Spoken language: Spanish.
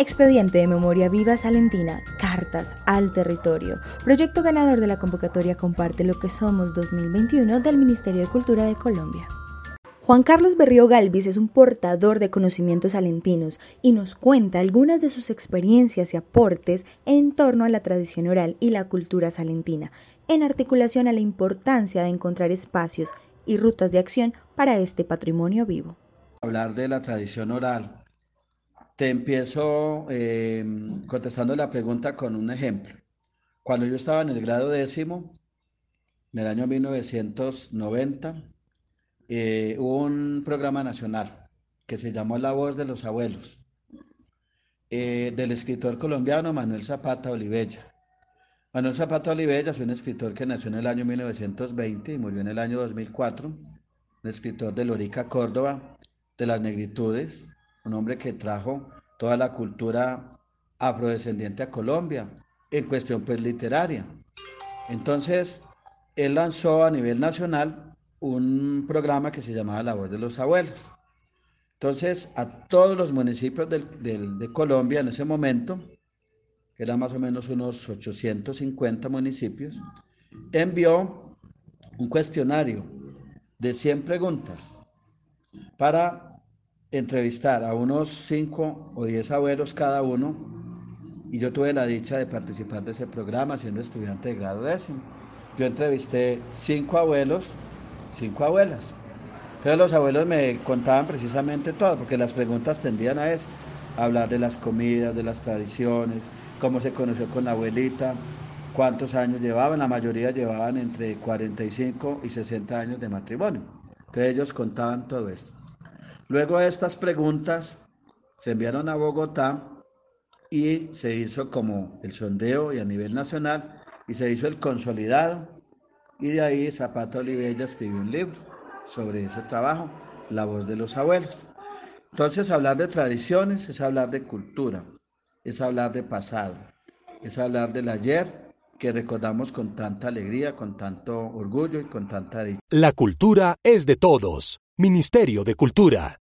Expediente de Memoria Viva Salentina, Cartas al Territorio, proyecto ganador de la convocatoria Comparte lo que somos 2021 del Ministerio de Cultura de Colombia. Juan Carlos Berrío Galvis es un portador de conocimientos salentinos y nos cuenta algunas de sus experiencias y aportes en torno a la tradición oral y la cultura salentina, en articulación a la importancia de encontrar espacios y rutas de acción para este patrimonio vivo. Hablar de la tradición oral te empiezo eh, contestando la pregunta con un ejemplo. Cuando yo estaba en el grado décimo, en el año 1990, eh, hubo un programa nacional que se llamó La Voz de los Abuelos, eh, del escritor colombiano Manuel Zapata Olivella. Manuel Zapata Olivella fue un escritor que nació en el año 1920 y murió en el año 2004, un escritor de Lorica, Córdoba, de las negritudes, un hombre que trajo toda la cultura afrodescendiente a Colombia, en cuestión pues literaria. Entonces, él lanzó a nivel nacional un programa que se llamaba La Voz de los Abuelos. Entonces, a todos los municipios de Colombia en ese momento, que eran más o menos unos 850 municipios, envió un cuestionario de 100 preguntas para entrevistar a unos 5 o 10 abuelos cada uno y yo tuve la dicha de participar de ese programa siendo estudiante de grado décimo. Yo entrevisté 5 abuelos, 5 abuelas. Entonces los abuelos me contaban precisamente todo, porque las preguntas tendían a esto, hablar de las comidas, de las tradiciones, cómo se conoció con la abuelita, cuántos años llevaban, la mayoría llevaban entre 45 y 60 años de matrimonio. Entonces ellos contaban todo esto. Luego estas preguntas se enviaron a Bogotá y se hizo como el sondeo y a nivel nacional y se hizo el consolidado y de ahí Zapata Olivella escribió un libro sobre ese trabajo, La voz de los abuelos. Entonces hablar de tradiciones es hablar de cultura, es hablar de pasado, es hablar del ayer que recordamos con tanta alegría, con tanto orgullo y con tanta. La cultura es de todos. Ministerio de Cultura.